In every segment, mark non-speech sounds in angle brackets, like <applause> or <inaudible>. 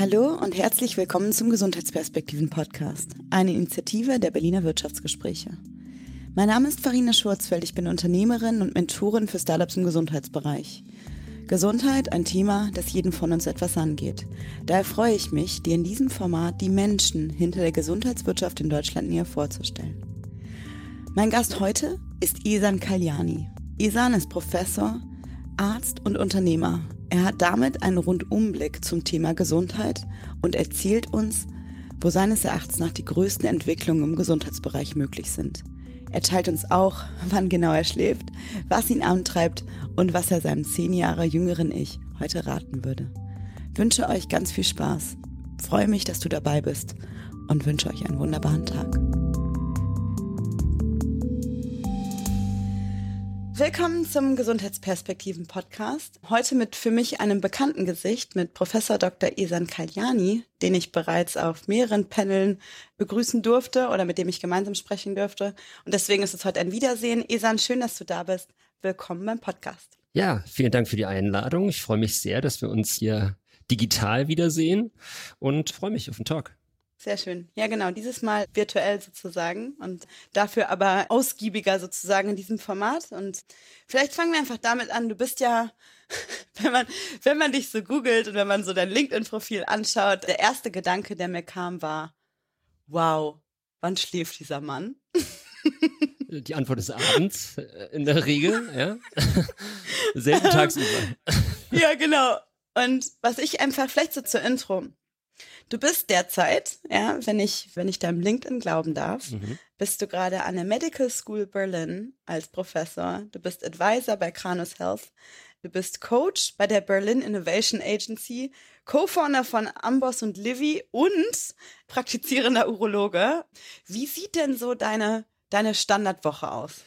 Hallo und herzlich willkommen zum Gesundheitsperspektiven Podcast, eine Initiative der Berliner Wirtschaftsgespräche. Mein Name ist Farina Schurzfeld, ich bin Unternehmerin und Mentorin für Startups im Gesundheitsbereich. Gesundheit ein Thema, das jeden von uns etwas angeht. Daher freue ich mich, dir in diesem Format die Menschen hinter der Gesundheitswirtschaft in Deutschland näher vorzustellen. Mein Gast heute ist Isan Kalyani. Isan ist Professor, Arzt und Unternehmer. Er hat damit einen Rundumblick zum Thema Gesundheit und erzählt uns, wo seines Erachtens nach die größten Entwicklungen im Gesundheitsbereich möglich sind. Er teilt uns auch, <laughs> wann genau er schläft, was ihn antreibt und was er seinem zehn Jahre jüngeren Ich heute raten würde. Wünsche euch ganz viel Spaß. Freue mich, dass du dabei bist und wünsche euch einen wunderbaren Tag. Willkommen zum Gesundheitsperspektiven Podcast. Heute mit für mich einem bekannten Gesicht mit Professor Dr. Esan Kaljani, den ich bereits auf mehreren Paneln begrüßen durfte oder mit dem ich gemeinsam sprechen durfte. Und deswegen ist es heute ein Wiedersehen. Esan, schön, dass du da bist. Willkommen beim Podcast. Ja, vielen Dank für die Einladung. Ich freue mich sehr, dass wir uns hier digital wiedersehen und freue mich auf den Talk. Sehr schön. Ja, genau. Dieses Mal virtuell sozusagen und dafür aber ausgiebiger sozusagen in diesem Format. Und vielleicht fangen wir einfach damit an. Du bist ja, <laughs> wenn man, wenn man dich so googelt und wenn man so dein LinkedIn-Profil anschaut, der erste Gedanke, der mir kam, war, wow, wann schläft dieser Mann? <laughs> Die Antwort ist abends, äh, in der Regel, ja. <laughs> Selten tagsüber. ja, genau. Und was ich einfach, vielleicht so zur Intro, Du bist derzeit, ja, wenn ich, wenn ich deinem LinkedIn glauben darf, mhm. bist du gerade an der Medical School Berlin als Professor. Du bist Advisor bei Kranus Health. Du bist Coach bei der Berlin Innovation Agency, Co-Founder von Amboss und Livy und praktizierender Urologe. Wie sieht denn so deine, deine Standardwoche aus?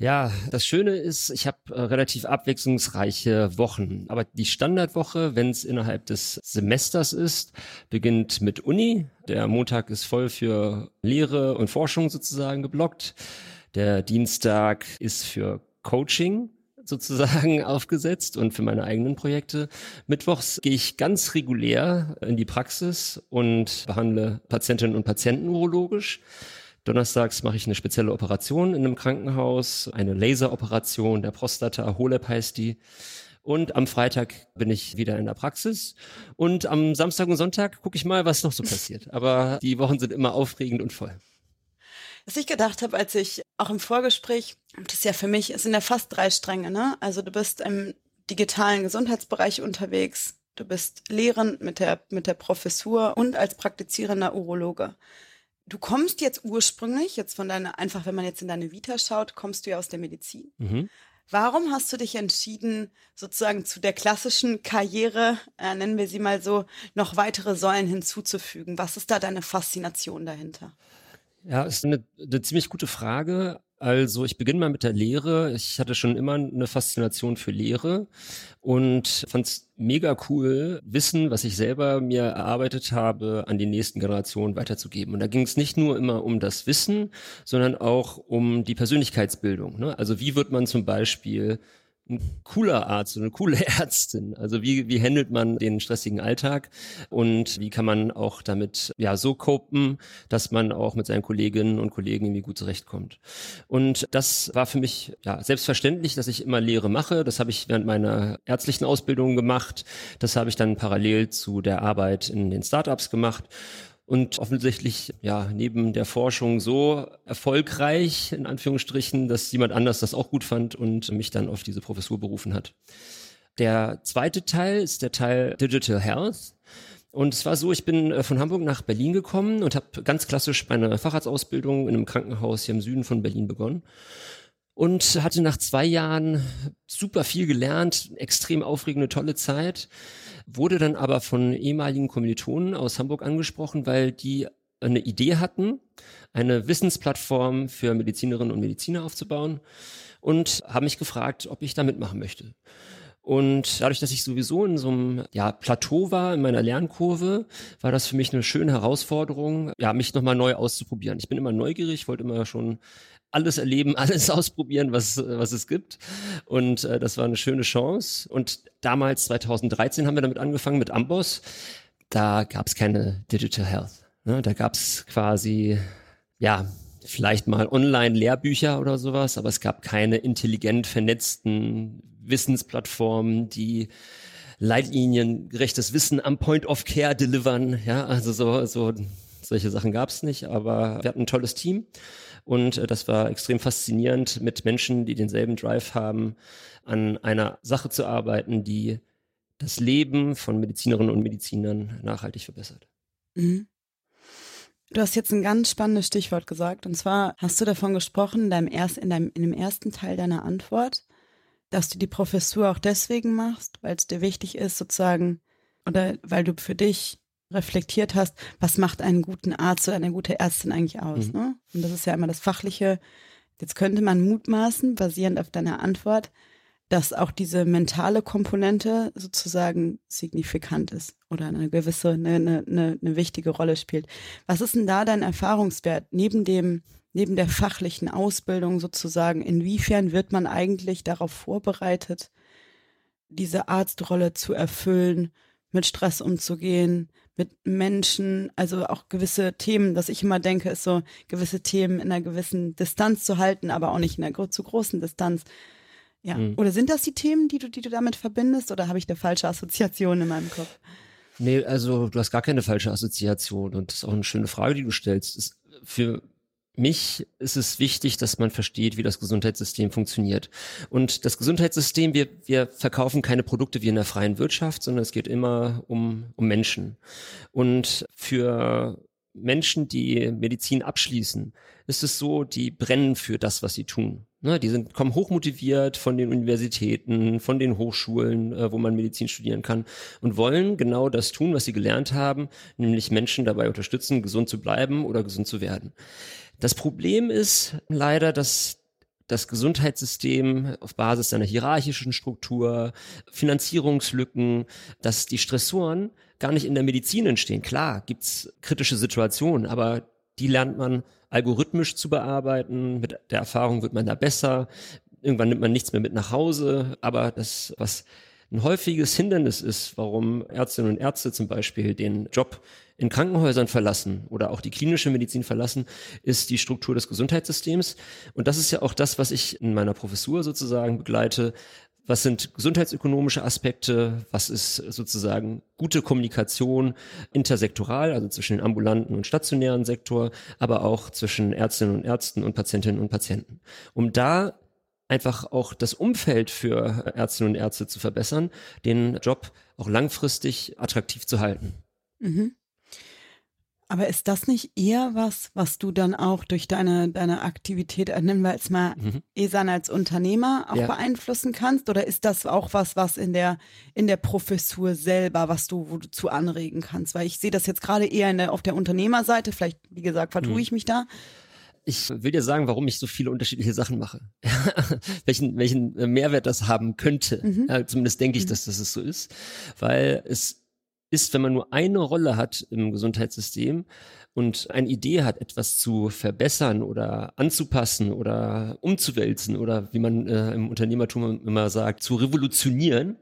Ja, das Schöne ist, ich habe äh, relativ abwechslungsreiche Wochen. Aber die Standardwoche, wenn es innerhalb des Semesters ist, beginnt mit Uni. Der Montag ist voll für Lehre und Forschung sozusagen geblockt. Der Dienstag ist für Coaching sozusagen <laughs> aufgesetzt und für meine eigenen Projekte. Mittwochs gehe ich ganz regulär in die Praxis und behandle Patientinnen und Patienten urologisch. Donnerstags mache ich eine spezielle Operation in einem Krankenhaus, eine Laseroperation der Prostata, HOLEP heißt die. Und am Freitag bin ich wieder in der Praxis. Und am Samstag und Sonntag gucke ich mal, was noch so passiert. <laughs> Aber die Wochen sind immer aufregend und voll. Was ich gedacht habe, als ich auch im Vorgespräch, das ist ja für mich, es sind ja fast drei Stränge, ne? Also du bist im digitalen Gesundheitsbereich unterwegs, du bist lehrend mit der, mit der Professur und als praktizierender Urologe. Du kommst jetzt ursprünglich, jetzt von deiner, einfach wenn man jetzt in deine Vita schaut, kommst du ja aus der Medizin. Mhm. Warum hast du dich entschieden, sozusagen zu der klassischen Karriere, äh, nennen wir sie mal so, noch weitere Säulen hinzuzufügen? Was ist da deine Faszination dahinter? Ja, ist eine, eine ziemlich gute Frage. Also ich beginne mal mit der Lehre. Ich hatte schon immer eine Faszination für Lehre und fand es mega cool, Wissen, was ich selber mir erarbeitet habe, an die nächsten Generationen weiterzugeben. Und da ging es nicht nur immer um das Wissen, sondern auch um die Persönlichkeitsbildung. Ne? Also wie wird man zum Beispiel ein cooler Arzt und eine coole <laughs> Ärztin? Also wie, wie handelt man den stressigen Alltag und wie kann man auch damit ja so copen, dass man auch mit seinen Kolleginnen und Kollegen irgendwie gut zurechtkommt? Und das war für mich ja selbstverständlich, dass ich immer Lehre mache. Das habe ich während meiner ärztlichen Ausbildung gemacht. Das habe ich dann parallel zu der Arbeit in den Startups gemacht und offensichtlich ja neben der Forschung so erfolgreich in Anführungsstrichen, dass jemand anders das auch gut fand und mich dann auf diese Professur berufen hat. Der zweite Teil ist der Teil Digital Health. Und es war so, ich bin äh, von Hamburg nach Berlin gekommen und habe ganz klassisch meine Facharztausbildung in einem Krankenhaus hier im Süden von Berlin begonnen und hatte nach zwei Jahren super viel gelernt, extrem aufregende, tolle Zeit wurde dann aber von ehemaligen Kommilitonen aus Hamburg angesprochen, weil die eine Idee hatten, eine Wissensplattform für Medizinerinnen und Mediziner aufzubauen und haben mich gefragt, ob ich da mitmachen möchte. Und dadurch, dass ich sowieso in so einem ja, Plateau war in meiner Lernkurve, war das für mich eine schöne Herausforderung, ja, mich nochmal neu auszuprobieren. Ich bin immer neugierig, wollte immer schon alles erleben, <laughs> alles ausprobieren, was, was es gibt. Und äh, das war eine schöne Chance. Und damals, 2013, haben wir damit angefangen mit Amboss. da gab es keine Digital Health. Ne? Da gab es quasi, ja, vielleicht mal Online-Lehrbücher oder sowas, aber es gab keine intelligent vernetzten Wissensplattformen, die leitliniengerechtes Wissen am Point of Care delivern. Ja, also so, so solche Sachen gab es nicht, aber wir hatten ein tolles Team und äh, das war extrem faszinierend, mit Menschen, die denselben Drive haben, an einer Sache zu arbeiten, die das Leben von Medizinerinnen und Medizinern nachhaltig verbessert. Mhm. Du hast jetzt ein ganz spannendes Stichwort gesagt. Und zwar hast du davon gesprochen, in, deinem erst, in, deinem, in dem ersten Teil deiner Antwort, dass du die Professur auch deswegen machst, weil es dir wichtig ist, sozusagen, oder weil du für dich reflektiert hast, was macht einen guten Arzt oder eine gute Ärztin eigentlich aus. Mhm. Ne? Und das ist ja immer das Fachliche. Jetzt könnte man mutmaßen, basierend auf deiner Antwort, dass auch diese mentale Komponente sozusagen signifikant ist oder eine gewisse, eine, eine, eine wichtige Rolle spielt. Was ist denn da dein Erfahrungswert neben dem, neben der fachlichen Ausbildung sozusagen? Inwiefern wird man eigentlich darauf vorbereitet, diese Arztrolle zu erfüllen, mit Stress umzugehen, mit Menschen, also auch gewisse Themen, was ich immer denke, ist so gewisse Themen in einer gewissen Distanz zu halten, aber auch nicht in einer zu großen Distanz. Ja. Mhm. Oder sind das die Themen, die du, die du damit verbindest, oder habe ich eine falsche Assoziation in meinem Kopf? Nee, also du hast gar keine falsche Assoziation und das ist auch eine schöne Frage, die du stellst. Ist für mich ist es wichtig, dass man versteht, wie das Gesundheitssystem funktioniert. Und das Gesundheitssystem, wir, wir verkaufen keine Produkte wie in der freien Wirtschaft, sondern es geht immer um, um Menschen. Und für Menschen, die Medizin abschließen, ist es so, die brennen für das, was sie tun. Ne, die sind, kommen hochmotiviert von den Universitäten, von den Hochschulen, äh, wo man Medizin studieren kann und wollen genau das tun, was sie gelernt haben, nämlich Menschen dabei unterstützen, gesund zu bleiben oder gesund zu werden. Das Problem ist leider, dass das Gesundheitssystem auf Basis seiner hierarchischen Struktur, Finanzierungslücken, dass die Stressoren gar nicht in der Medizin entstehen. Klar, gibt's kritische Situationen, aber die lernt man algorithmisch zu bearbeiten. Mit der Erfahrung wird man da besser. Irgendwann nimmt man nichts mehr mit nach Hause. Aber das, was ein häufiges Hindernis ist, warum Ärztinnen und Ärzte zum Beispiel den Job in Krankenhäusern verlassen oder auch die klinische Medizin verlassen, ist die Struktur des Gesundheitssystems. Und das ist ja auch das, was ich in meiner Professur sozusagen begleite. Was sind gesundheitsökonomische Aspekte? Was ist sozusagen gute Kommunikation intersektoral, also zwischen den ambulanten und stationären Sektor, aber auch zwischen Ärztinnen und Ärzten und Patientinnen und Patienten? Um da einfach auch das Umfeld für Ärztinnen und Ärzte zu verbessern, den Job auch langfristig attraktiv zu halten. Mhm. Aber ist das nicht eher was, was du dann auch durch deine, deine Aktivität, äh, nennen wir jetzt mal mhm. ESAN als Unternehmer auch ja. beeinflussen kannst? Oder ist das auch was, was in der, in der Professur selber, was du, wo du zu anregen kannst? Weil ich sehe das jetzt gerade eher der, auf der Unternehmerseite, vielleicht, wie gesagt, vertue mhm. ich mich da. Ich will dir sagen, warum ich so viele unterschiedliche Sachen mache. <laughs> welchen, welchen Mehrwert das haben könnte. Mhm. Ja, zumindest denke ich, mhm. dass das so ist. Weil es ist, wenn man nur eine Rolle hat im Gesundheitssystem und eine Idee hat, etwas zu verbessern oder anzupassen oder umzuwälzen oder wie man äh, im Unternehmertum immer sagt, zu revolutionieren,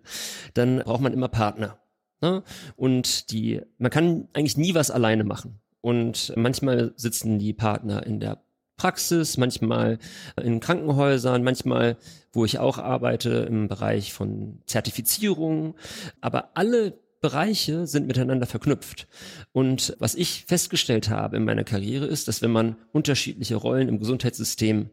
dann braucht man immer Partner. Ne? Und die, man kann eigentlich nie was alleine machen. Und manchmal sitzen die Partner in der Praxis, manchmal in Krankenhäusern, manchmal, wo ich auch arbeite, im Bereich von Zertifizierung. Aber alle Bereiche sind miteinander verknüpft. Und was ich festgestellt habe in meiner Karriere ist, dass wenn man unterschiedliche Rollen im Gesundheitssystem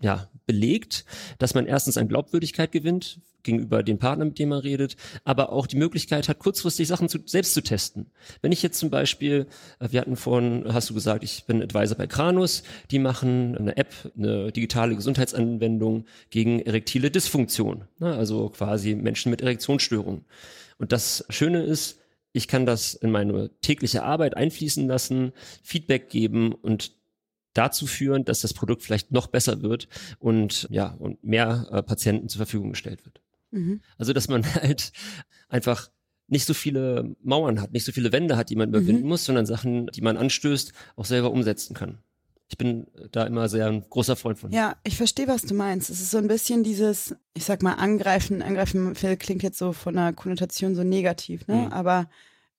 ja, belegt, dass man erstens an Glaubwürdigkeit gewinnt gegenüber dem Partner, mit dem man redet, aber auch die Möglichkeit hat, kurzfristig Sachen zu, selbst zu testen. Wenn ich jetzt zum Beispiel, äh, wir hatten vorhin, hast du gesagt, ich bin Advisor bei Kranus, die machen eine App, eine digitale Gesundheitsanwendung gegen erektile Dysfunktion, ne, also quasi Menschen mit Erektionsstörungen. Und das Schöne ist, ich kann das in meine tägliche Arbeit einfließen lassen, Feedback geben und dazu führen, dass das Produkt vielleicht noch besser wird und ja und mehr äh, Patienten zur Verfügung gestellt wird. Mhm. Also dass man <laughs> halt einfach nicht so viele Mauern hat, nicht so viele Wände hat, die man überwinden mhm. muss, sondern Sachen, die man anstößt, auch selber umsetzen kann ich bin da immer sehr ein großer Freund von. Ja, ich verstehe, was du meinst. Es ist so ein bisschen dieses, ich sag mal, angreifen, angreifen klingt jetzt so von der Konnotation so negativ, ne? Mhm. Aber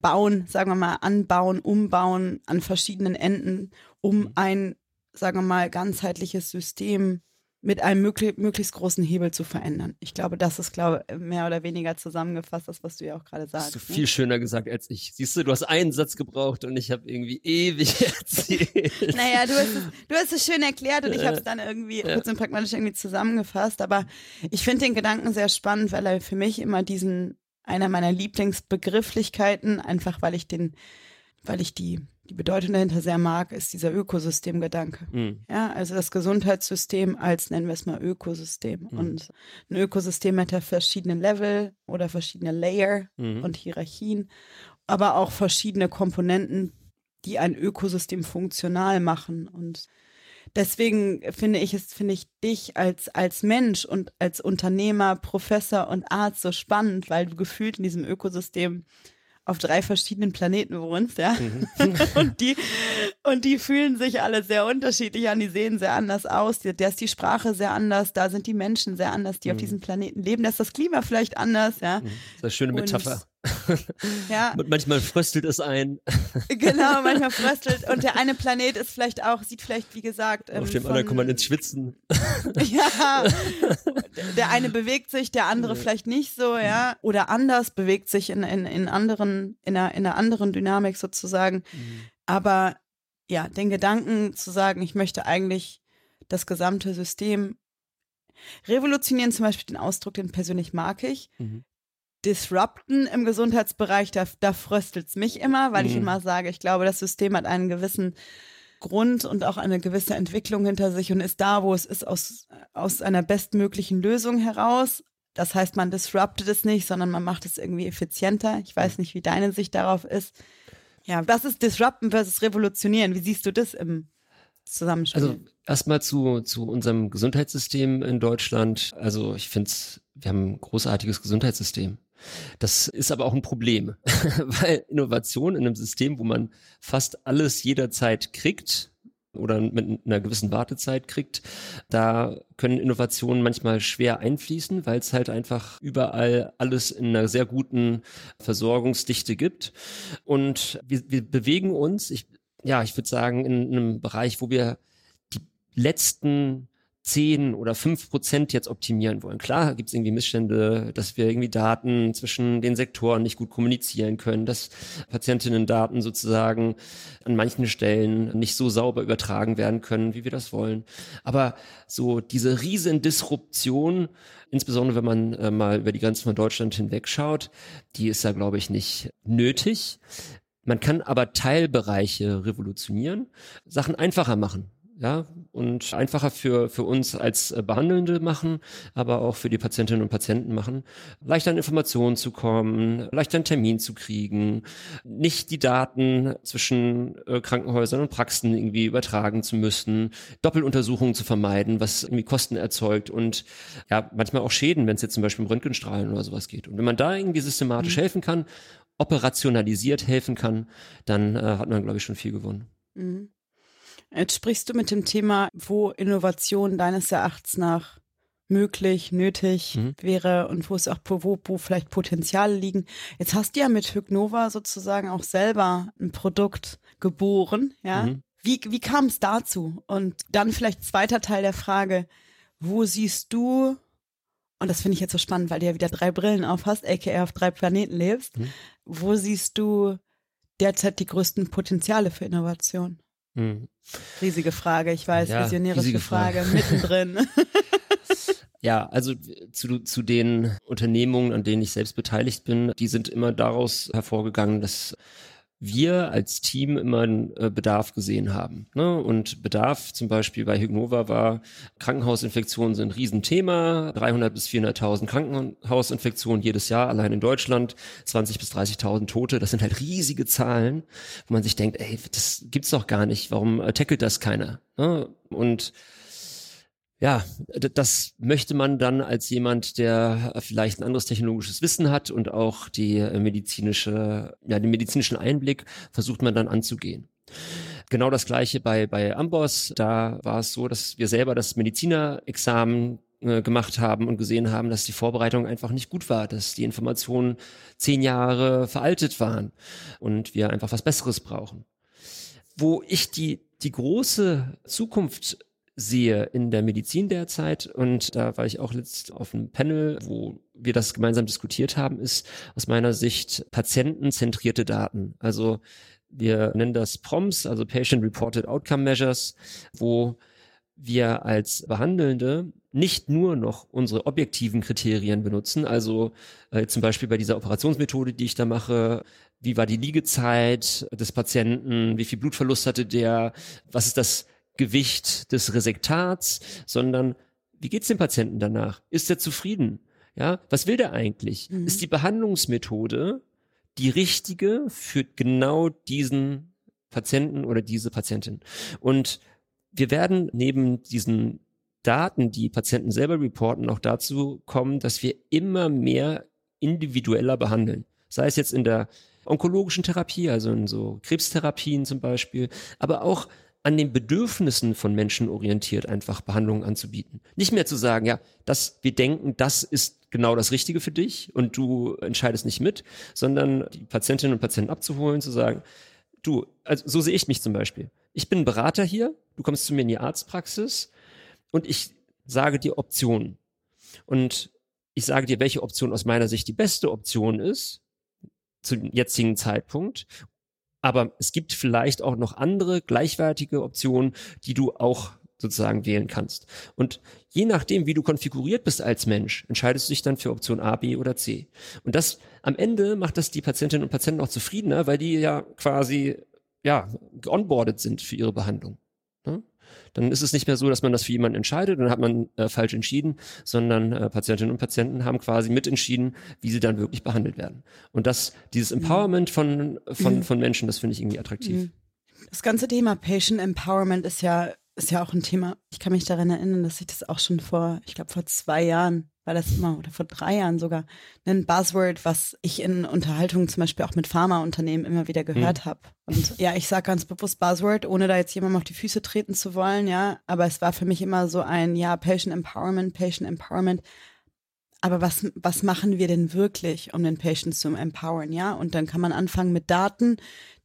bauen, sagen wir mal, anbauen, umbauen an verschiedenen Enden, um mhm. ein, sagen wir mal, ganzheitliches System mit einem möglich, möglichst großen Hebel zu verändern. Ich glaube, das ist, glaube mehr oder weniger zusammengefasst, das, was du ja auch gerade sagst. Hast du ne? viel schöner gesagt als ich. Siehst du, du hast einen Satz gebraucht und ich habe irgendwie ewig <laughs> erzählt. Naja, du hast es, du hast es schön erklärt und ich habe es dann irgendwie ja. kurz und pragmatisch irgendwie zusammengefasst. Aber ich finde den Gedanken sehr spannend, weil er für mich immer diesen, einer meiner Lieblingsbegrifflichkeiten, einfach weil ich den, weil ich die die Bedeutung dahinter sehr mag, ist dieser Ökosystemgedanke. Mhm. Ja, also das Gesundheitssystem als, nennen wir es mal, Ökosystem. Mhm. Und ein Ökosystem hat ja verschiedene Level oder verschiedene Layer mhm. und Hierarchien, aber auch verschiedene Komponenten, die ein Ökosystem funktional machen. Und deswegen finde ich es, finde ich dich als, als Mensch und als Unternehmer, Professor und Arzt so spannend, weil du gefühlt in diesem Ökosystem auf drei verschiedenen Planeten wohnst, ja. Mhm. <laughs> und die, und die fühlen sich alle sehr unterschiedlich an, die sehen sehr anders aus, da ist die Sprache sehr anders, da sind die Menschen sehr anders, die mhm. auf diesem Planeten leben, da ist das Klima vielleicht anders, ja. Mhm. Das ist eine schöne Metapher. Und ja. <laughs> Und manchmal fröstelt es ein. <laughs> Genau, <laughs> manchmal fröstelt. Und der eine Planet ist vielleicht auch, sieht vielleicht, wie gesagt. Auf ähm, dem von, anderen kommt man ins Schwitzen. Ja. Der eine bewegt sich, der andere vielleicht nicht so, ja. Oder anders bewegt sich in, in, in anderen, in einer, in einer anderen Dynamik sozusagen. Mhm. Aber ja, den Gedanken zu sagen, ich möchte eigentlich das gesamte System revolutionieren, zum Beispiel den Ausdruck, den persönlich mag ich. Mhm disrupten im Gesundheitsbereich, da, da fröstelt es mich immer, weil mhm. ich immer sage, ich glaube, das System hat einen gewissen Grund und auch eine gewisse Entwicklung hinter sich und ist da, wo es ist, aus, aus einer bestmöglichen Lösung heraus. Das heißt, man disruptet es nicht, sondern man macht es irgendwie effizienter. Ich weiß nicht, wie deine Sicht darauf ist. Ja, was ist Disrupten versus Revolutionieren? Wie siehst du das im Zusammenspiel? Also erstmal zu, zu unserem Gesundheitssystem in Deutschland. Also ich finde, wir haben ein großartiges Gesundheitssystem. Das ist aber auch ein Problem, <laughs> weil Innovation in einem System, wo man fast alles jederzeit kriegt oder mit einer gewissen Wartezeit kriegt, da können Innovationen manchmal schwer einfließen, weil es halt einfach überall alles in einer sehr guten Versorgungsdichte gibt. Und wir, wir bewegen uns, ich, ja, ich würde sagen, in einem Bereich, wo wir die letzten 10 oder 5 Prozent jetzt optimieren wollen. Klar gibt es irgendwie Missstände, dass wir irgendwie Daten zwischen den Sektoren nicht gut kommunizieren können, dass Patientinnen-Daten sozusagen an manchen Stellen nicht so sauber übertragen werden können, wie wir das wollen. Aber so diese riesen Disruption, insbesondere wenn man äh, mal über die Grenzen von Deutschland hinweg schaut, die ist da, glaube ich, nicht nötig. Man kann aber Teilbereiche revolutionieren, Sachen einfacher machen ja, und einfacher für, für uns als äh, Behandelnde machen, aber auch für die Patientinnen und Patienten machen, leichter an Informationen zu kommen, leichter einen Termin zu kriegen, nicht die Daten zwischen äh, Krankenhäusern und Praxen irgendwie übertragen zu müssen, Doppeluntersuchungen zu vermeiden, was irgendwie Kosten erzeugt und ja, manchmal auch Schäden, wenn es jetzt zum Beispiel um Röntgenstrahlen oder sowas geht. Und wenn man da irgendwie systematisch mhm. helfen kann, operationalisiert helfen kann, dann äh, hat man, glaube ich, schon viel gewonnen. Mhm. Jetzt sprichst du mit dem Thema, wo Innovation deines Erachtens nach möglich, nötig mhm. wäre und wo es auch wo, wo vielleicht Potenziale liegen. Jetzt hast du ja mit Hygnova sozusagen auch selber ein Produkt geboren, ja. Mhm. Wie, wie kam es dazu? Und dann vielleicht zweiter Teil der Frage, wo siehst du, und das finde ich jetzt so spannend, weil du ja wieder drei Brillen auf hast, aka auf drei Planeten lebst, mhm. wo siehst du derzeit die größten Potenziale für Innovation? Hm. Riesige Frage, ich weiß, ja, visionärische Frage, Frage mittendrin. <laughs> <laughs> Ja, also zu, zu den Unternehmungen, an denen ich selbst beteiligt bin, die sind immer daraus hervorgegangen, dass wir als Team immer einen äh, Bedarf gesehen haben. Ne? Und Bedarf zum Beispiel bei Hygnova war, Krankenhausinfektionen sind ein Riesenthema, 300 bis 400.000 Krankenhausinfektionen jedes Jahr, allein in Deutschland, 20 bis 30.000 Tote, das sind halt riesige Zahlen, wo man sich denkt, ey, das gibt's doch gar nicht, warum äh, tackelt das keiner? Ne? Und ja, das möchte man dann als jemand, der vielleicht ein anderes technologisches Wissen hat und auch die äh, medizinische, ja, den medizinischen Einblick versucht man dann anzugehen. Genau das gleiche bei, bei Amboss. Da war es so, dass wir selber das Medizinerexamen äh, gemacht haben und gesehen haben, dass die Vorbereitung einfach nicht gut war, dass die Informationen zehn Jahre veraltet waren und wir einfach was Besseres brauchen. Wo ich die, die große Zukunft sehe in der Medizin derzeit und da war ich auch letzt auf einem Panel, wo wir das gemeinsam diskutiert haben, ist aus meiner Sicht patientenzentrierte Daten. Also wir nennen das PROMS, also Patient Reported Outcome Measures, wo wir als Behandelnde nicht nur noch unsere objektiven Kriterien benutzen, also äh, zum Beispiel bei dieser Operationsmethode, die ich da mache, wie war die Liegezeit des Patienten, wie viel Blutverlust hatte der, was ist das Gewicht des Resektats, sondern wie geht's dem Patienten danach? Ist er zufrieden? Ja, was will der eigentlich? Mhm. Ist die Behandlungsmethode die richtige für genau diesen Patienten oder diese Patientin? Und wir werden neben diesen Daten, die Patienten selber reporten, auch dazu kommen, dass wir immer mehr individueller behandeln. Sei es jetzt in der onkologischen Therapie, also in so Krebstherapien zum Beispiel, aber auch an den Bedürfnissen von Menschen orientiert einfach Behandlungen anzubieten. Nicht mehr zu sagen, ja, dass wir denken, das ist genau das Richtige für dich und du entscheidest nicht mit, sondern die Patientinnen und Patienten abzuholen, zu sagen, du, also so sehe ich mich zum Beispiel. Ich bin Berater hier, du kommst zu mir in die Arztpraxis und ich sage dir Optionen. Und ich sage dir, welche Option aus meiner Sicht die beste Option ist zum jetzigen Zeitpunkt aber es gibt vielleicht auch noch andere gleichwertige Optionen, die du auch sozusagen wählen kannst. Und je nachdem, wie du konfiguriert bist als Mensch, entscheidest du dich dann für Option A, B oder C. Und das am Ende macht das die Patientinnen und Patienten auch zufriedener, weil die ja quasi ja geonboardet sind für ihre Behandlung. Dann ist es nicht mehr so, dass man das für jemanden entscheidet, dann hat man äh, falsch entschieden, sondern äh, Patientinnen und Patienten haben quasi mitentschieden, wie sie dann wirklich behandelt werden. Und das, dieses mhm. Empowerment von, von, mhm. von Menschen, das finde ich irgendwie attraktiv. Mhm. Das ganze Thema Patient Empowerment ist ja, ist ja auch ein Thema. Ich kann mich daran erinnern, dass ich das auch schon vor, ich glaube, vor zwei Jahren war das immer, oder vor drei Jahren sogar, ein Buzzword, was ich in Unterhaltungen zum Beispiel auch mit Pharmaunternehmen immer wieder gehört hm. habe. Und ja, ich sage ganz bewusst Buzzword, ohne da jetzt jemandem auf die Füße treten zu wollen, ja. Aber es war für mich immer so ein, ja, Patient Empowerment, Patient Empowerment. Aber was, was machen wir denn wirklich, um den Patient zu empowern, ja? Und dann kann man anfangen mit Daten,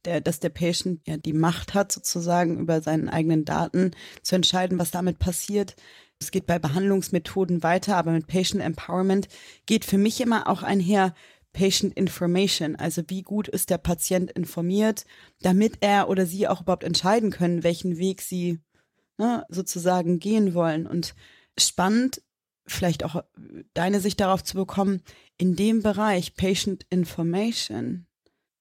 der, dass der Patient ja die Macht hat, sozusagen über seinen eigenen Daten zu entscheiden, was damit passiert. Es geht bei Behandlungsmethoden weiter, aber mit Patient Empowerment geht für mich immer auch einher Patient Information, also wie gut ist der Patient informiert, damit er oder sie auch überhaupt entscheiden können, welchen Weg sie ne, sozusagen gehen wollen. Und spannend, vielleicht auch deine Sicht darauf zu bekommen, in dem Bereich Patient Information,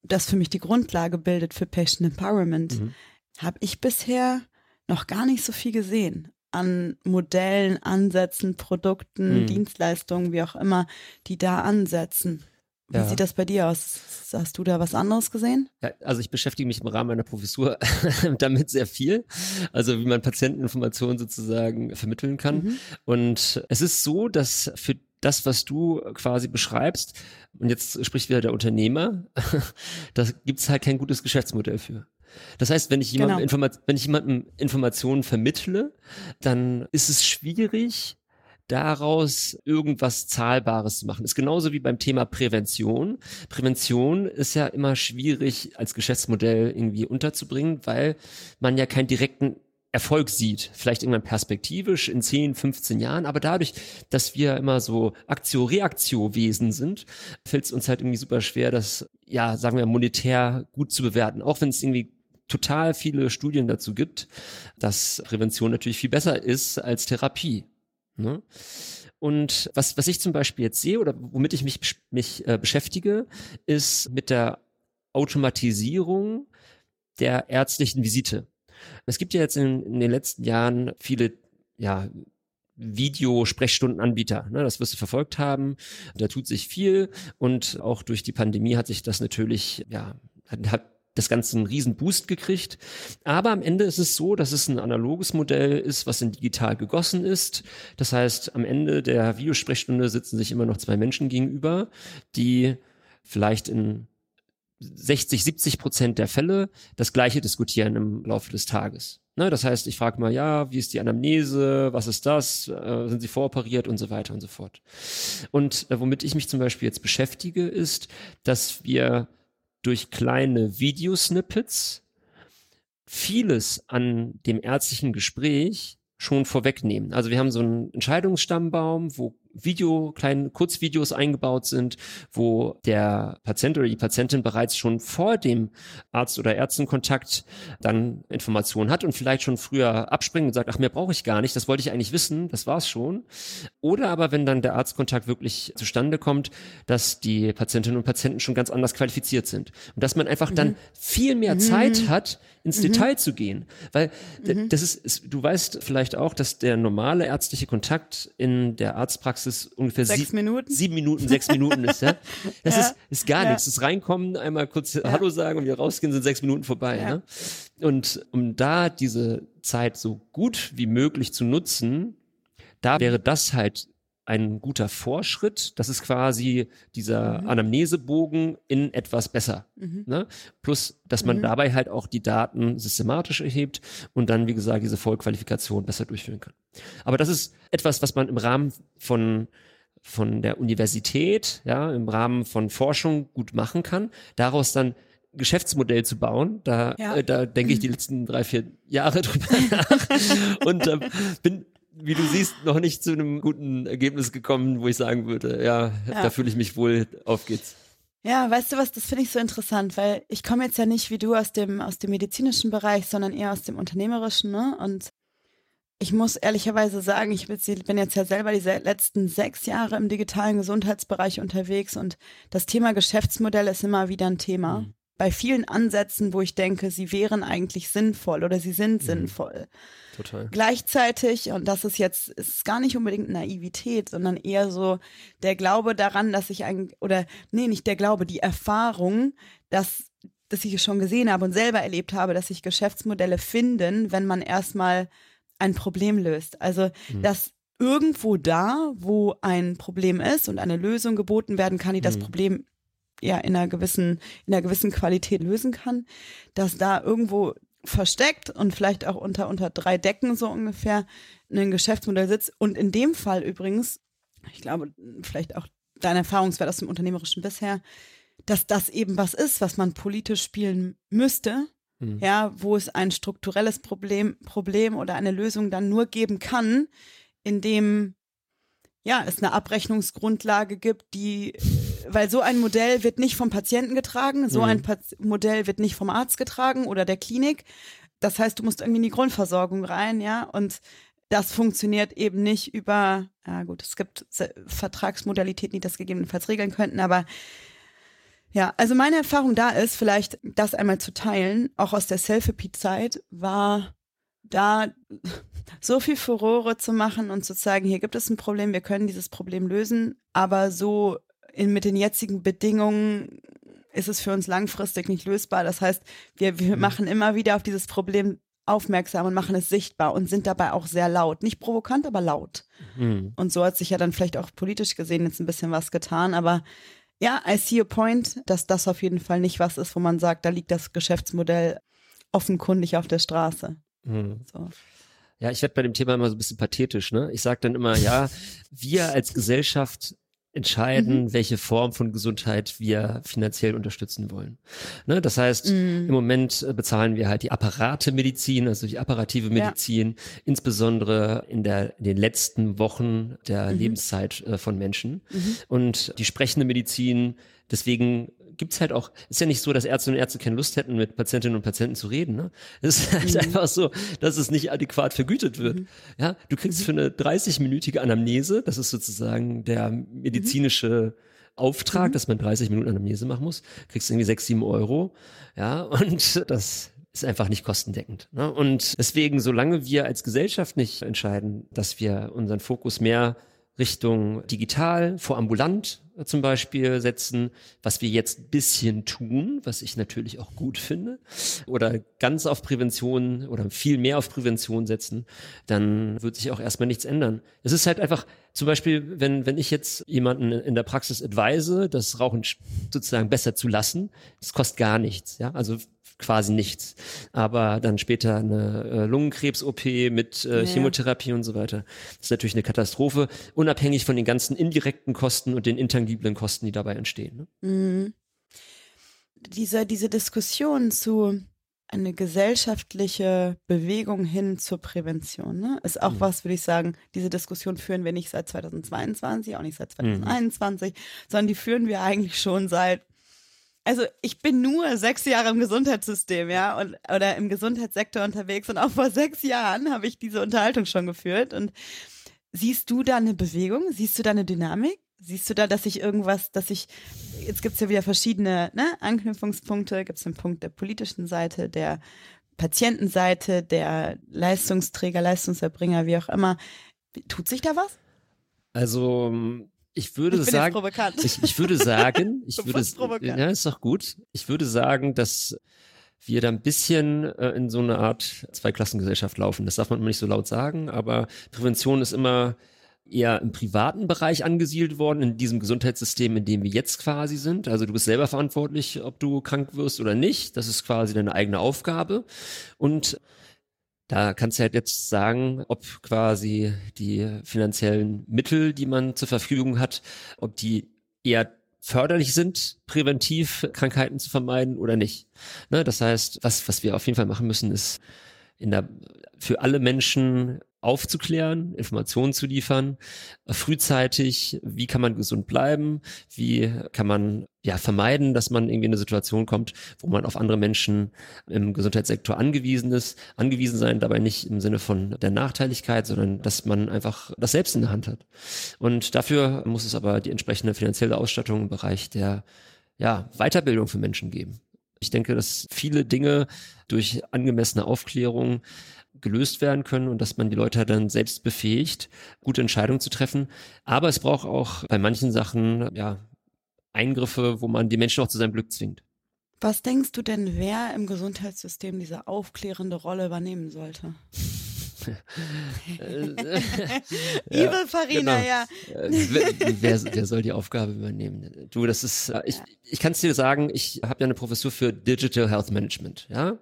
das für mich die Grundlage bildet für Patient Empowerment, mhm. habe ich bisher noch gar nicht so viel gesehen an Modellen, Ansätzen, Produkten, hm. Dienstleistungen, wie auch immer, die da ansetzen. Wie ja. sieht das bei dir aus? Hast du da was anderes gesehen? Ja, also ich beschäftige mich im Rahmen meiner Professur <laughs> damit sehr viel. Also wie man Patienteninformationen sozusagen vermitteln kann. Mhm. Und es ist so, dass für das, was du quasi beschreibst, und jetzt spricht wieder der Unternehmer, <laughs> da gibt es halt kein gutes Geschäftsmodell für. Das heißt, wenn ich jemandem, genau. Wenn ich jemandem Informationen vermittle, dann ist es schwierig, daraus irgendwas Zahlbares zu machen. Ist genauso wie beim Thema Prävention. Prävention ist ja immer schwierig als Geschäftsmodell irgendwie unterzubringen, weil man ja keinen direkten Erfolg sieht, vielleicht irgendwann perspektivisch in 10, 15 Jahren, aber dadurch, dass wir immer so Aktio-Reaktio-Wesen sind, fällt es uns halt irgendwie super schwer, das, ja, sagen wir, monetär gut zu bewerten, auch wenn es irgendwie total viele Studien dazu gibt, dass Prävention natürlich viel besser ist als Therapie. Ne? Und was, was ich zum Beispiel jetzt sehe oder womit ich mich, mich äh, beschäftige, ist mit der Automatisierung der ärztlichen Visite. Es gibt ja jetzt in, in den letzten Jahren viele ja, Videosprechstundenanbieter. Ne, das wirst du verfolgt haben. Da tut sich viel und auch durch die Pandemie hat sich das natürlich, ja, hat das Ganze einen riesen Boost gekriegt. Aber am Ende ist es so, dass es ein analoges Modell ist, was in digital gegossen ist. Das heißt, am Ende der Videosprechstunde sitzen sich immer noch zwei Menschen gegenüber, die vielleicht in 60, 70 Prozent der Fälle das Gleiche diskutieren im Laufe des Tages. Ne, das heißt, ich frage mal, ja, wie ist die Anamnese, was ist das, äh, sind Sie voroperiert und so weiter und so fort. Und äh, womit ich mich zum Beispiel jetzt beschäftige, ist, dass wir durch kleine Videosnippets vieles an dem ärztlichen Gespräch schon vorwegnehmen. Also wir haben so einen Entscheidungsstammbaum, wo Video, kleine Kurzvideos eingebaut sind, wo der Patient oder die Patientin bereits schon vor dem Arzt oder Ärztenkontakt dann Informationen hat und vielleicht schon früher abspringt und sagt, ach, mehr brauche ich gar nicht, das wollte ich eigentlich wissen, das war's schon. Oder aber wenn dann der Arztkontakt wirklich zustande kommt, dass die Patientinnen und Patienten schon ganz anders qualifiziert sind und dass man einfach mhm. dann viel mehr mhm. Zeit hat, ins mhm. Detail zu gehen, weil mhm. das ist, du weißt vielleicht auch, dass der normale ärztliche Kontakt in der Arztpraxis Praxis ungefähr sechs sieb, Minuten? sieben Minuten, sechs Minuten ist. Ja? <laughs> Das ja. Ist, ist gar ja. nichts. Das Reinkommen, einmal kurz ja. Hallo sagen und wir rausgehen, sind sechs Minuten vorbei. Ne? Und um da diese Zeit so gut wie möglich zu nutzen, da wäre das halt ein guter Vorschritt. Das ist quasi dieser mhm. Anamnesebogen in etwas besser. Mhm. Ne? Plus, dass man mhm. dabei halt auch die Daten systematisch erhebt und dann, wie gesagt, diese Vollqualifikation besser durchführen kann. Aber das ist etwas, was man im Rahmen von von der Universität, ja, im Rahmen von Forschung gut machen kann. Daraus dann Geschäftsmodell zu bauen. Da, ja. äh, da denke ich die <clears throat> letzten drei, vier Jahre drüber <laughs> nach und äh, bin wie du siehst, noch nicht zu einem guten Ergebnis gekommen, wo ich sagen würde, ja, ja. da fühle ich mich wohl, auf geht's. Ja, weißt du was, das finde ich so interessant, weil ich komme jetzt ja nicht wie du aus dem, aus dem medizinischen Bereich, sondern eher aus dem unternehmerischen, ne? Und ich muss ehrlicherweise sagen, ich bin jetzt ja selber diese letzten sechs Jahre im digitalen Gesundheitsbereich unterwegs und das Thema Geschäftsmodell ist immer wieder ein Thema. Mhm. Bei vielen Ansätzen, wo ich denke, sie wären eigentlich sinnvoll oder sie sind mhm. sinnvoll. Total. Gleichzeitig, und das ist jetzt, ist gar nicht unbedingt Naivität, sondern eher so der Glaube daran, dass ich ein, oder nee, nicht der Glaube, die Erfahrung, dass dass ich es schon gesehen habe und selber erlebt habe, dass sich Geschäftsmodelle finden, wenn man erstmal ein Problem löst. Also, mhm. dass irgendwo da, wo ein Problem ist und eine Lösung geboten werden kann, die das mhm. Problem ja in einer gewissen, in einer gewissen Qualität lösen kann, dass da irgendwo versteckt und vielleicht auch unter, unter drei Decken so ungefähr ein Geschäftsmodell sitzt. Und in dem Fall übrigens, ich glaube, vielleicht auch dein Erfahrungswert aus dem Unternehmerischen bisher, dass das eben was ist, was man politisch spielen müsste, mhm. ja, wo es ein strukturelles Problem, Problem oder eine Lösung dann nur geben kann, indem ja, es eine Abrechnungsgrundlage gibt, die, weil so ein Modell wird nicht vom Patienten getragen, so mhm. ein Pat Modell wird nicht vom Arzt getragen oder der Klinik. Das heißt, du musst irgendwie in die Grundversorgung rein, ja, und das funktioniert eben nicht über, ja gut, es gibt Vertragsmodalitäten, die das gegebenenfalls regeln könnten, aber ja, also meine Erfahrung da ist, vielleicht das einmal zu teilen, auch aus der Selfie-Zeit, war da <laughs> so viel Furore zu machen und zu zeigen, hier gibt es ein Problem, wir können dieses Problem lösen, aber so in, mit den jetzigen Bedingungen ist es für uns langfristig nicht lösbar. Das heißt, wir, wir mhm. machen immer wieder auf dieses Problem aufmerksam und machen es sichtbar und sind dabei auch sehr laut. Nicht provokant, aber laut. Mhm. Und so hat sich ja dann vielleicht auch politisch gesehen jetzt ein bisschen was getan. Aber ja, I see a point, dass das auf jeden Fall nicht was ist, wo man sagt, da liegt das Geschäftsmodell offenkundig auf der Straße. Mhm. So. Ja, ich werde bei dem Thema immer so ein bisschen pathetisch. Ne? Ich sage dann immer, ja, wir als Gesellschaft entscheiden, mhm. welche Form von Gesundheit wir finanziell unterstützen wollen. Ne, das heißt, mhm. im Moment äh, bezahlen wir halt die Apparate-Medizin, also die apparative Medizin, ja. insbesondere in, der, in den letzten Wochen der mhm. Lebenszeit äh, von Menschen. Mhm. Und die sprechende Medizin, deswegen gibt's halt auch, ist ja nicht so, dass Ärzte und Ärzte keine Lust hätten, mit Patientinnen und Patienten zu reden. Ne? <laughs> Es ist halt mhm. einfach so, dass es nicht adäquat vergütet wird. Mhm. Ja, du kriegst für eine 30-minütige Anamnese, das ist sozusagen der medizinische Auftrag, mhm. dass man 30 Minuten Anamnese machen muss, kriegst du irgendwie 6, 7 Euro. Ja, und das ist einfach nicht kostendeckend. Ne? Und deswegen, solange wir als Gesellschaft nicht entscheiden, dass wir unseren Fokus mehr Richtung digital, vor ambulant zum Beispiel setzen, was wir jetzt ein bisschen tun, was ich natürlich auch gut finde, oder ganz auf Prävention oder viel mehr auf Prävention setzen, dann wird sich auch erstmal nichts ändern. Es ist halt einfach, zum Beispiel, wenn, wenn ich jetzt jemanden in der Praxis advise, das Rauchen sozusagen besser zu lassen, das kostet gar nichts, ja, also quasi nichts. Aber dann später eine äh, Lungenkrebs-OP mit äh, Chemotherapie und so weiter. Das ist natürlich eine Katastrophe, unabhängig von den ganzen indirekten Kosten und den intangiblen Kosten, die dabei entstehen. Ne? Mhm. Diese, diese Diskussion zu eine gesellschaftliche Bewegung hin zur Prävention. Ne? Ist auch mhm. was, würde ich sagen, diese Diskussion führen wir nicht seit 2022, auch nicht seit 2021, mhm. sondern die führen wir eigentlich schon seit also ich bin nur sechs Jahre im Gesundheitssystem, ja, und oder im Gesundheitssektor unterwegs und auch vor sechs Jahren habe ich diese Unterhaltung schon geführt. Und siehst du da eine Bewegung? Siehst du da eine Dynamik? Siehst du da, dass ich irgendwas, dass ich, jetzt gibt es ja wieder verschiedene ne, Anknüpfungspunkte, gibt es den Punkt der politischen Seite, der Patientenseite, der Leistungsträger, Leistungserbringer, wie auch immer. Tut sich da was? Also ich würde ich sagen, ich, ich, würde sagen, <laughs> ich würde, ja, ist doch gut. Ich würde sagen, dass wir da ein bisschen äh, in so eine Art Zweiklassengesellschaft laufen. Das darf man immer nicht so laut sagen, aber Prävention ist immer eher im privaten Bereich angesiedelt worden, in diesem Gesundheitssystem, in dem wir jetzt quasi sind. Also du bist selber verantwortlich, ob du krank wirst oder nicht. Das ist quasi deine eigene Aufgabe. Und da kannst du halt jetzt sagen, ob quasi die finanziellen Mittel, die man zur Verfügung hat, ob die eher förderlich sind, präventiv Krankheiten zu vermeiden oder nicht. Ne, das heißt, was, was wir auf jeden Fall machen müssen, ist in der, für alle Menschen aufzuklären, Informationen zu liefern, frühzeitig, wie kann man gesund bleiben, wie kann man ja vermeiden, dass man irgendwie in eine Situation kommt, wo man auf andere Menschen im Gesundheitssektor angewiesen ist, angewiesen sein, dabei nicht im Sinne von der Nachteiligkeit, sondern dass man einfach das selbst in der Hand hat. Und dafür muss es aber die entsprechende finanzielle Ausstattung im Bereich der ja, Weiterbildung für Menschen geben. Ich denke, dass viele Dinge durch angemessene Aufklärung gelöst werden können und dass man die Leute dann selbst befähigt, gute Entscheidungen zu treffen. Aber es braucht auch bei manchen Sachen ja Eingriffe, wo man die Menschen auch zu seinem Glück zwingt. Was denkst du denn, wer im Gesundheitssystem diese aufklärende Rolle übernehmen sollte? <laughs> Evil Farina, genau. ja. wer, wer, soll die Aufgabe übernehmen? Du, das ist, ich, ich kann es dir sagen, ich habe ja eine Professur für Digital Health Management, ja.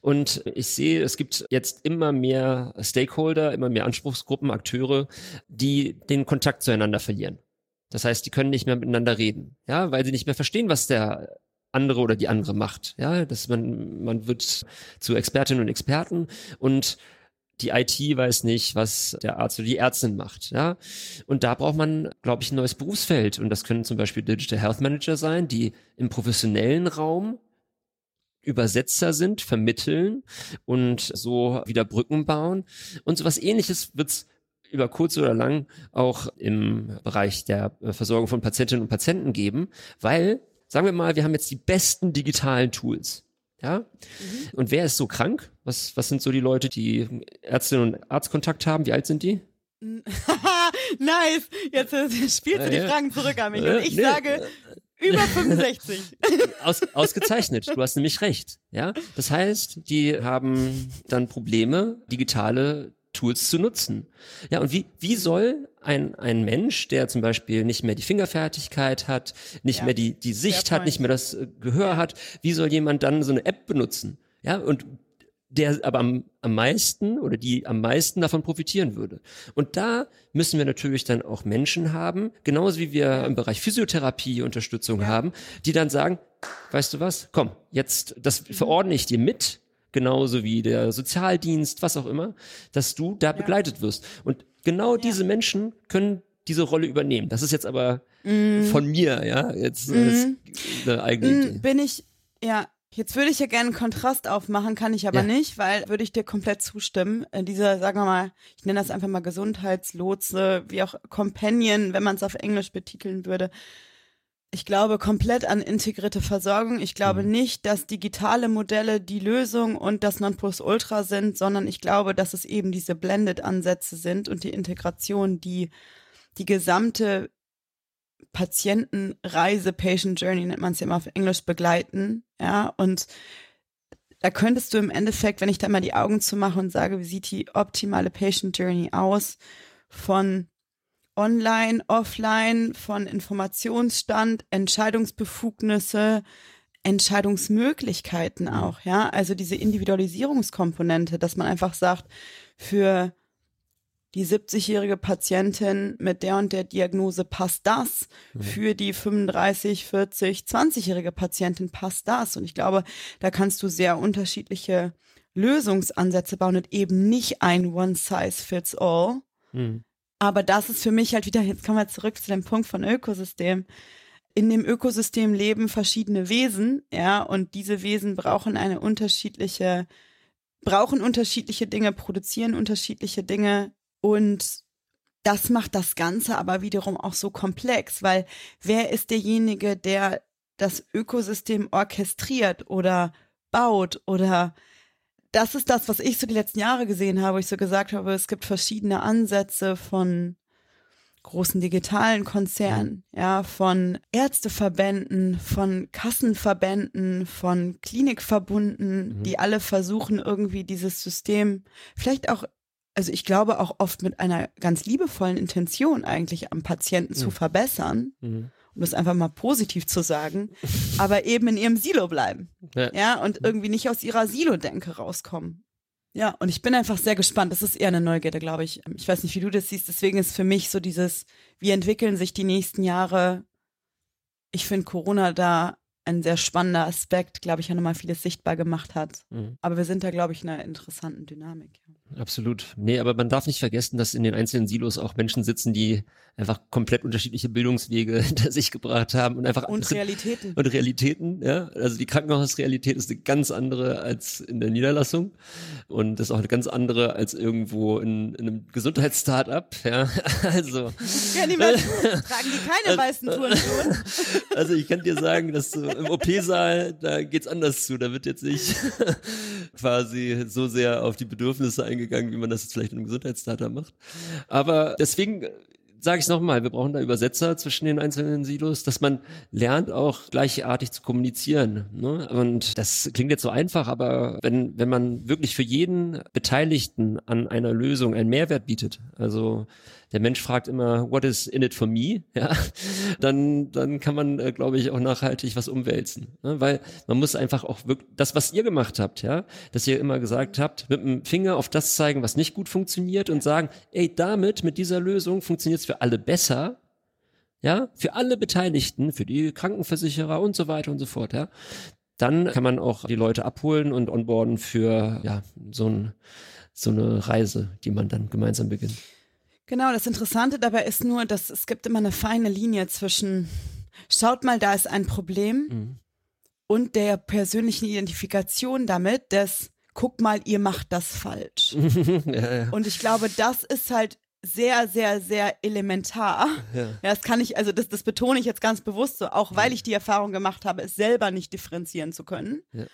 Und ich sehe, es gibt jetzt immer mehr Stakeholder, immer mehr Anspruchsgruppen, Akteure, die den Kontakt zueinander verlieren. Das heißt, die können nicht mehr miteinander reden, ja, weil sie nicht mehr verstehen, was der andere oder die andere macht. Ja, dass man, man wird zu Expertinnen und Experten und die IT weiß nicht, was der Arzt oder die Ärztin macht. Ja? Und da braucht man, glaube ich, ein neues Berufsfeld. Und das können zum Beispiel Digital Health Manager sein, die im professionellen Raum Übersetzer sind, vermitteln und so wieder Brücken bauen. Und sowas ähnliches wird's über kurz oder lang auch im Bereich der Versorgung von Patientinnen und Patienten geben, weil, sagen wir mal, wir haben jetzt die besten digitalen Tools. Ja? Mhm. Und wer ist so krank? Was, was sind so die Leute, die Ärztin und Arztkontakt haben? Wie alt sind die? <laughs> nice. Jetzt äh, spielst du die Fragen zurück an mich. Und ich nee. sage über <laughs> 65. Aus, ausgezeichnet. Du hast nämlich recht. Ja? Das heißt, die haben dann Probleme, digitale Tools zu nutzen. Ja, und wie, wie soll ein, ein Mensch, der zum Beispiel nicht mehr die Fingerfertigkeit hat, nicht ja. mehr die, die Sicht hat, nicht mehr das äh, Gehör ja. hat, wie soll jemand dann so eine App benutzen? Ja, und der aber am, am meisten oder die am meisten davon profitieren würde. Und da müssen wir natürlich dann auch Menschen haben, genauso wie wir ja. im Bereich Physiotherapie Unterstützung haben, die dann sagen, weißt du was, komm, jetzt, das mhm. verordne ich dir mit, genauso wie der Sozialdienst, was auch immer, dass du da ja. begleitet wirst. Und genau ja. diese Menschen können diese Rolle übernehmen. Das ist jetzt aber mm. von mir, ja, jetzt mm. eine eigene mm, Idee. Bin ich, ja, Jetzt würde ich ja gerne einen Kontrast aufmachen, kann ich aber ja. nicht, weil würde ich dir komplett zustimmen. Äh, dieser, sagen wir mal, ich nenne das einfach mal Gesundheitslotse, wie auch Companion, wenn man es auf Englisch betiteln würde, ich glaube komplett an integrierte Versorgung. Ich glaube mhm. nicht, dass digitale Modelle die Lösung und das Nonplusultra sind, sondern ich glaube, dass es eben diese Blended-Ansätze sind und die Integration, die die gesamte Patientenreise, Patient Journey nennt man es ja immer auf Englisch, begleiten. Ja, und da könntest du im Endeffekt, wenn ich da mal die Augen zumache und sage, wie sieht die optimale Patient Journey aus, von online, offline, von Informationsstand, Entscheidungsbefugnisse, Entscheidungsmöglichkeiten mhm. auch, ja. Also diese Individualisierungskomponente, dass man einfach sagt, für die 70-jährige Patientin mit der und der Diagnose passt das. Mhm. Für die 35, 40, 20-jährige Patientin passt das. Und ich glaube, da kannst du sehr unterschiedliche Lösungsansätze bauen und eben nicht ein One Size Fits All. Mhm. Aber das ist für mich halt wieder, jetzt kommen wir zurück zu dem Punkt von Ökosystem. In dem Ökosystem leben verschiedene Wesen, ja, und diese Wesen brauchen eine unterschiedliche, brauchen unterschiedliche Dinge, produzieren unterschiedliche Dinge, und das macht das Ganze aber wiederum auch so komplex, weil wer ist derjenige, der das Ökosystem orchestriert oder baut oder das ist das, was ich so die letzten Jahre gesehen habe, wo ich so gesagt habe, es gibt verschiedene Ansätze von großen digitalen Konzernen, ja, von Ärzteverbänden, von Kassenverbänden, von Klinikverbunden, mhm. die alle versuchen irgendwie dieses System vielleicht auch also ich glaube auch oft mit einer ganz liebevollen Intention eigentlich am Patienten mhm. zu verbessern, mhm. Um das einfach mal positiv zu sagen, aber eben in ihrem Silo bleiben. Ja, ja und irgendwie nicht aus ihrer Silo-Denke rauskommen. Ja, und ich bin einfach sehr gespannt. Das ist eher eine Neugierde, glaube ich. Ich weiß nicht, wie du das siehst. Deswegen ist für mich so dieses, wie entwickeln sich die nächsten Jahre? Ich finde Corona da ein sehr spannender Aspekt, glaube ich, ja nochmal vieles sichtbar gemacht hat. Mhm. Aber wir sind da, glaube ich, in einer interessanten Dynamik. Ja. Absolut. Nee, aber man darf nicht vergessen, dass in den einzelnen Silos auch Menschen sitzen, die einfach komplett unterschiedliche Bildungswege <laughs> hinter sich gebracht haben und einfach und Realitäten. Und Realitäten, ja. Also die Krankenhausrealität ist eine ganz andere als in der Niederlassung und das ist auch eine ganz andere als irgendwo in, in einem Gesundheitsstartup, ja. <laughs> Also. Ja, Menschen <laughs> tragen die keine weißen Turnschuhe. Also ich kann dir sagen, dass so im OP-Saal, da geht's anders zu. Da wird jetzt nicht quasi so sehr auf die Bedürfnisse eingegangen eingegangen, wie man das jetzt vielleicht in einem Gesundheitsstarter macht. Aber deswegen sage ich es nochmal, wir brauchen da Übersetzer zwischen den einzelnen Silos, dass man lernt auch gleichartig zu kommunizieren. Ne? Und das klingt jetzt so einfach, aber wenn, wenn man wirklich für jeden Beteiligten an einer Lösung einen Mehrwert bietet, also der Mensch fragt immer, what is in it for me? <laughs> Ja, dann, dann kann man, äh, glaube ich, auch nachhaltig was umwälzen. Ne? Weil man muss einfach auch wirklich, das, was ihr gemacht habt, ja, dass ihr immer gesagt habt, mit dem Finger auf das zeigen, was nicht gut funktioniert und sagen, ey, damit, mit dieser Lösung funktioniert es für alle besser. Ja, für alle Beteiligten, für die Krankenversicherer und so weiter und so fort, ja. Dann kann man auch die Leute abholen und onboarden für, ja, so ein, so eine Reise, die man dann gemeinsam beginnt. Genau, das Interessante dabei ist nur, dass es gibt immer eine feine Linie zwischen, schaut mal, da ist ein Problem mhm. und der persönlichen Identifikation damit, dass, guck mal, ihr macht das falsch. <laughs> ja, ja. Und ich glaube, das ist halt sehr, sehr, sehr elementar. Ja. ja, das kann ich, also das, das betone ich jetzt ganz bewusst so, auch weil ich die Erfahrung gemacht habe, es selber nicht differenzieren zu können. Ja.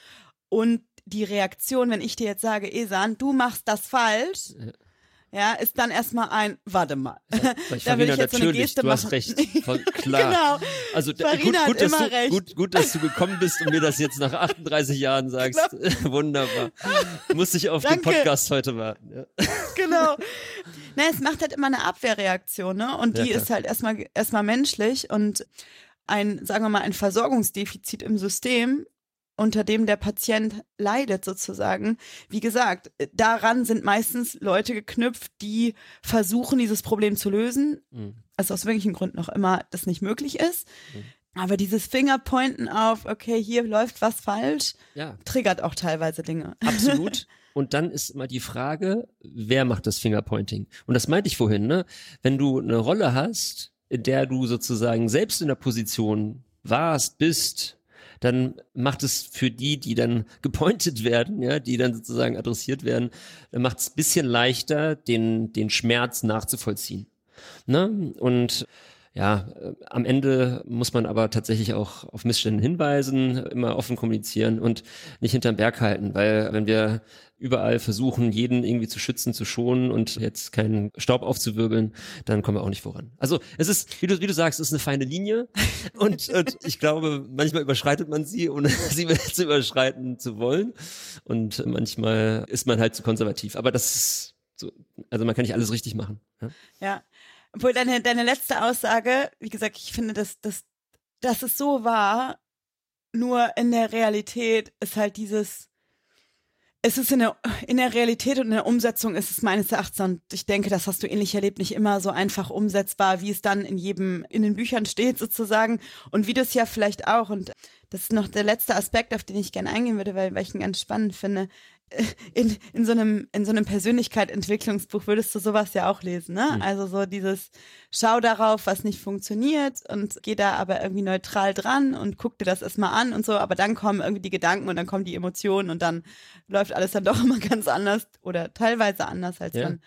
Und die Reaktion, wenn ich dir jetzt sage, Esan, du machst das falsch, ja ja, ist dann erstmal ein, warte mal. Sag, <laughs> da will ich jetzt so eine Geste du machen. hast recht. Voll <laughs> klar. genau. Also gut, gut, dass du, recht. gut, gut, dass du gekommen bist und mir das jetzt nach 38 Jahren sagst. Genau. <laughs> Wunderbar. Muss ich auf Danke. den Podcast heute warten. Ja. Genau. Na, es macht halt immer eine Abwehrreaktion, ne? Und die ja, ist halt erstmal erstmal menschlich und ein, sagen wir mal, ein Versorgungsdefizit im System unter dem der Patient leidet sozusagen. Wie gesagt, daran sind meistens Leute geknüpft, die versuchen, dieses Problem zu lösen. Mhm. Also aus welchen Gründen auch immer das nicht möglich ist. Mhm. Aber dieses Fingerpointen auf, okay, hier läuft was falsch, ja. triggert auch teilweise Dinge. Absolut. <laughs> Und dann ist immer die Frage, wer macht das Fingerpointing? Und das meinte ich vorhin, ne? Wenn du eine Rolle hast, in der du sozusagen selbst in der Position warst, bist, dann macht es für die, die dann <laughs> gepointet werden, ja, die dann sozusagen adressiert werden, dann macht es bisschen leichter, den, den Schmerz nachzuvollziehen. Ne? Und ja, äh, am Ende muss man aber tatsächlich auch auf Missstände hinweisen, immer offen kommunizieren und nicht hinterm Berg halten, weil wenn wir überall versuchen, jeden irgendwie zu schützen, zu schonen und jetzt keinen Staub aufzuwirbeln, dann kommen wir auch nicht voran. Also es ist, wie du, wie du sagst, es ist eine feine Linie <laughs> und, und ich glaube, manchmal überschreitet man sie, ohne <laughs> sie zu überschreiten zu wollen und manchmal ist man halt zu konservativ. Aber das ist so, also man kann nicht alles richtig machen. Ja. ja. Obwohl deine, deine letzte Aussage, wie gesagt, ich finde, dass, dass, dass es so war, nur in der Realität ist halt dieses, es ist in der, in der Realität und in der Umsetzung ist es meines Erachtens, und ich denke, das hast du ähnlich erlebt, nicht immer so einfach umsetzbar, wie es dann in jedem, in den Büchern steht sozusagen und wie das ja vielleicht auch. Und das ist noch der letzte Aspekt, auf den ich gerne eingehen würde, weil, weil ich ihn ganz spannend finde <laughs> in, in so einem, in so einem Persönlichkeitsentwicklungsbuch würdest du sowas ja auch lesen, ne? Mhm. Also so dieses Schau darauf, was nicht funktioniert und geh da aber irgendwie neutral dran und guck dir das erstmal an und so, aber dann kommen irgendwie die Gedanken und dann kommen die Emotionen und dann läuft alles dann <laughs> doch immer ganz anders oder teilweise anders, als ja. man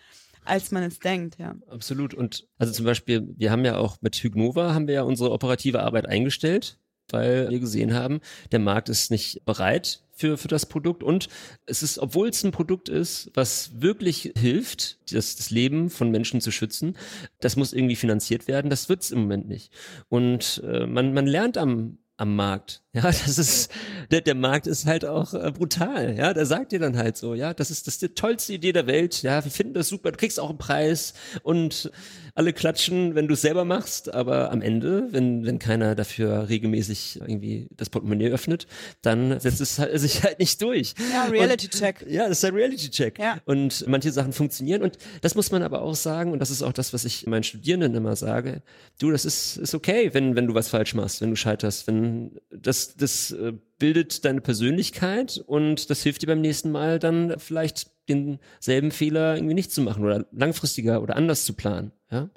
als man es denkt, ja. Absolut. Und also zum Beispiel, wir haben ja auch mit Hygnova haben wir ja unsere operative Arbeit eingestellt, weil wir gesehen haben, der Markt ist nicht bereit für, für das Produkt. Und es ist, obwohl es ein Produkt ist, was wirklich hilft, das, das Leben von Menschen zu schützen, das muss irgendwie finanziert werden. Das wird es im Moment nicht. Und äh, man, man lernt am, am Markt. Ja, das ist, der, der Markt ist halt auch äh, brutal. Ja, da sagt dir dann halt so, ja, das ist, das ist die tollste Idee der Welt. Ja, wir finden das super. Du kriegst auch einen Preis und alle klatschen, wenn du es selber machst. Aber am Ende, wenn, wenn keiner dafür regelmäßig irgendwie das Portemonnaie öffnet, dann setzt es halt, sich halt nicht durch. Ja, Reality Check. Und, ja, das ist ein Reality Check. Ja. Und manche Sachen funktionieren. Und das muss man aber auch sagen. Und das ist auch das, was ich meinen Studierenden immer sage. Du, das ist, ist okay, wenn, wenn du was falsch machst, wenn du scheiterst, wenn das das, äh, bildet deine Persönlichkeit und das hilft dir beim nächsten Mal dann vielleicht denselben Fehler irgendwie nicht zu machen oder langfristiger oder anders zu planen. Ja?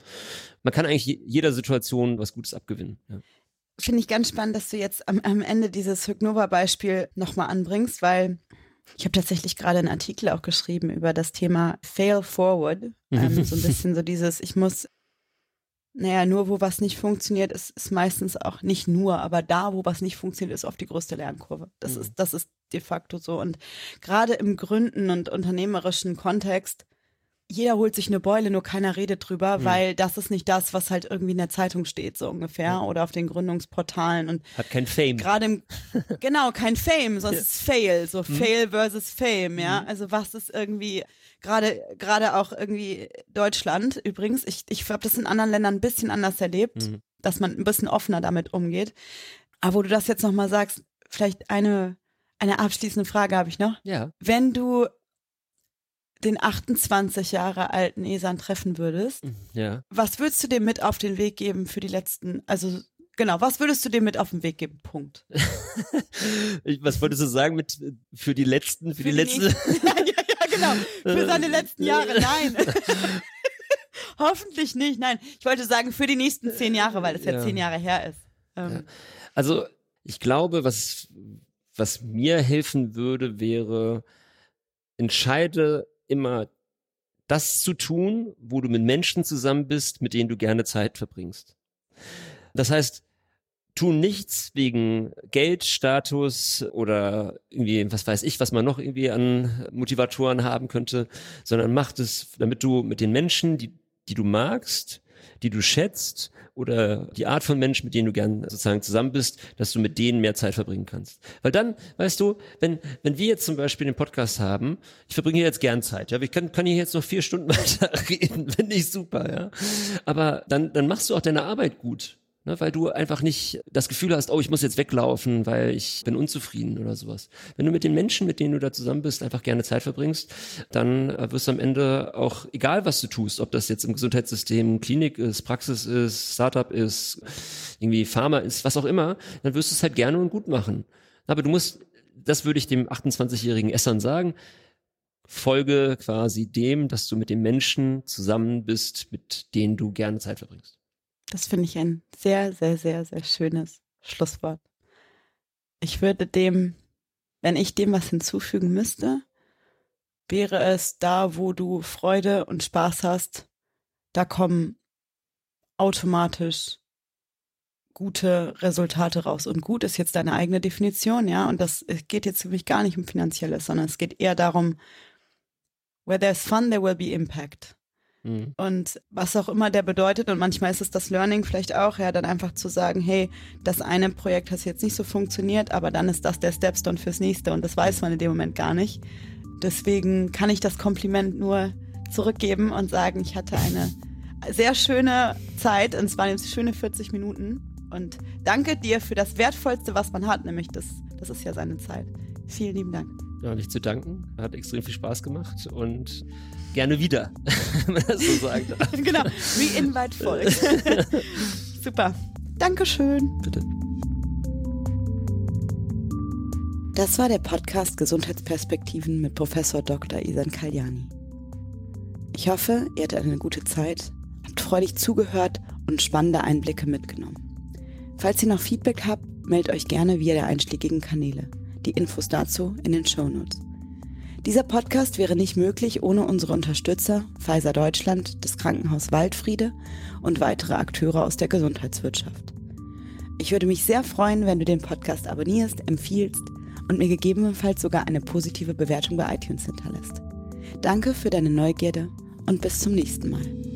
Man kann eigentlich jeder Situation was Gutes abgewinnen. Ja. Finde ich ganz spannend, dass du jetzt am, am Ende dieses Hygnova-Beispiel nochmal anbringst, weil ich habe tatsächlich gerade einen Artikel auch geschrieben über das Thema Fail Forward. Ähm, so ein bisschen so dieses, ich muss naja, nur wo was nicht funktioniert, ist, ist meistens auch nicht nur, aber da, wo was nicht funktioniert, ist oft die größte Lernkurve. Das mhm. ist, das ist de facto so. Und gerade im Gründen und unternehmerischen Kontext, jeder holt sich eine Beule, nur keiner redet drüber, mhm. weil das ist nicht das, was halt irgendwie in der Zeitung steht, so ungefähr, mhm. oder auf den Gründungsportalen und. Hat kein Fame. Gerade im, <laughs> genau, kein Fame, sonst ja. ist Fail, so mhm. Fail versus Fame, ja. Mhm. Also was ist irgendwie, gerade gerade auch irgendwie Deutschland übrigens. Ich, ich habe das in anderen Ländern ein bisschen anders erlebt, mhm. dass man ein bisschen offener damit umgeht. Aber wo du das jetzt nochmal sagst, vielleicht eine, eine abschließende Frage habe ich noch. Ja. Wenn du den 28 Jahre alten Esan treffen würdest, mhm, ja. was würdest du dem mit auf den Weg geben für die letzten, also genau, was würdest du dem mit auf den Weg geben? Punkt. <laughs> was wolltest du sagen mit für die letzten, für, für die, die letzten? <laughs> genau. Für seine letzten Jahre, nein. <laughs> Hoffentlich nicht, nein. Ich wollte sagen, für die nächsten zehn Jahre, weil es ja, ja zehn Jahre her ist. Ähm. Ja. Also, ich glaube, was, was mir helfen würde, wäre, entscheide immer das zu tun, wo du mit Menschen zusammen bist, mit denen du gerne Zeit verbringst. Das heißt, tun nichts wegen Geld, Status oder irgendwie, was weiß ich, was man noch irgendwie an Motivatoren haben könnte, sondern macht es, damit du mit den Menschen, die, die du magst, die du schätzt oder die Art von Menschen, mit denen du gern sozusagen zusammen bist, dass du mit denen mehr Zeit verbringen kannst. Weil dann, weißt du, wenn, wenn wir jetzt zum Beispiel den Podcast haben, ich verbringe hier jetzt gern Zeit, ja, ich kann, kann hier jetzt noch vier Stunden <laughs> weiter reden, finde ich super, ja. Aber dann, dann machst du auch deine Arbeit gut. Ne, weil du einfach nicht das Gefühl hast, oh, ich muss jetzt weglaufen, weil ich bin unzufrieden oder sowas. Wenn du mit den Menschen, mit denen du da zusammen bist, einfach gerne Zeit verbringst, dann äh, wirst du am Ende auch, egal was du tust, ob das jetzt im Gesundheitssystem Klinik ist, Praxis ist, Startup ist, irgendwie Pharma ist, was auch immer, dann wirst du es halt gerne und gut machen. Aber du musst, das würde ich dem 28-jährigen Essern sagen, folge quasi dem, dass du mit den Menschen zusammen bist, mit denen du gerne Zeit verbringst. Das finde ich ein sehr, sehr, sehr, sehr schönes Schlusswort. Ich würde dem, wenn ich dem was hinzufügen müsste, wäre es da, wo du Freude und Spaß hast, da kommen automatisch gute Resultate raus. Und gut ist jetzt deine eigene Definition, ja. Und das geht jetzt für mich gar nicht um Finanzielles, sondern es geht eher darum, where there's fun, there will be impact. Mhm. Und was auch immer der bedeutet, und manchmal ist es das Learning vielleicht auch, ja, dann einfach zu sagen, hey, das eine Projekt hat jetzt nicht so funktioniert, aber dann ist das der Stepstone fürs nächste und das weiß man in dem Moment gar nicht. Deswegen kann ich das Kompliment nur zurückgeben und sagen, ich hatte eine sehr schöne Zeit und es waren jetzt schöne 40 Minuten. Und danke dir für das Wertvollste, was man hat, nämlich das, das ist ja seine Zeit. Vielen lieben Dank. Ja, nicht zu danken. Hat extrem viel Spaß gemacht und gerne wieder, <laughs> wenn man das so sagt. <laughs> genau, Re-Invite folgt. <laughs> Super. Dankeschön. Bitte. Das war der Podcast Gesundheitsperspektiven mit Professor Dr. Isan Kaljani. Ich hoffe, ihr hattet eine gute Zeit, habt freudig zugehört und spannende Einblicke mitgenommen. Falls ihr noch Feedback habt, meldet euch gerne via der einschlägigen Kanäle. Die Infos dazu in den Show Notes. Dieser Podcast wäre nicht möglich ohne unsere Unterstützer Pfizer Deutschland, das Krankenhaus Waldfriede und weitere Akteure aus der Gesundheitswirtschaft. Ich würde mich sehr freuen, wenn du den Podcast abonnierst, empfiehlst und mir gegebenenfalls sogar eine positive Bewertung bei iTunes hinterlässt. Danke für deine Neugierde und bis zum nächsten Mal.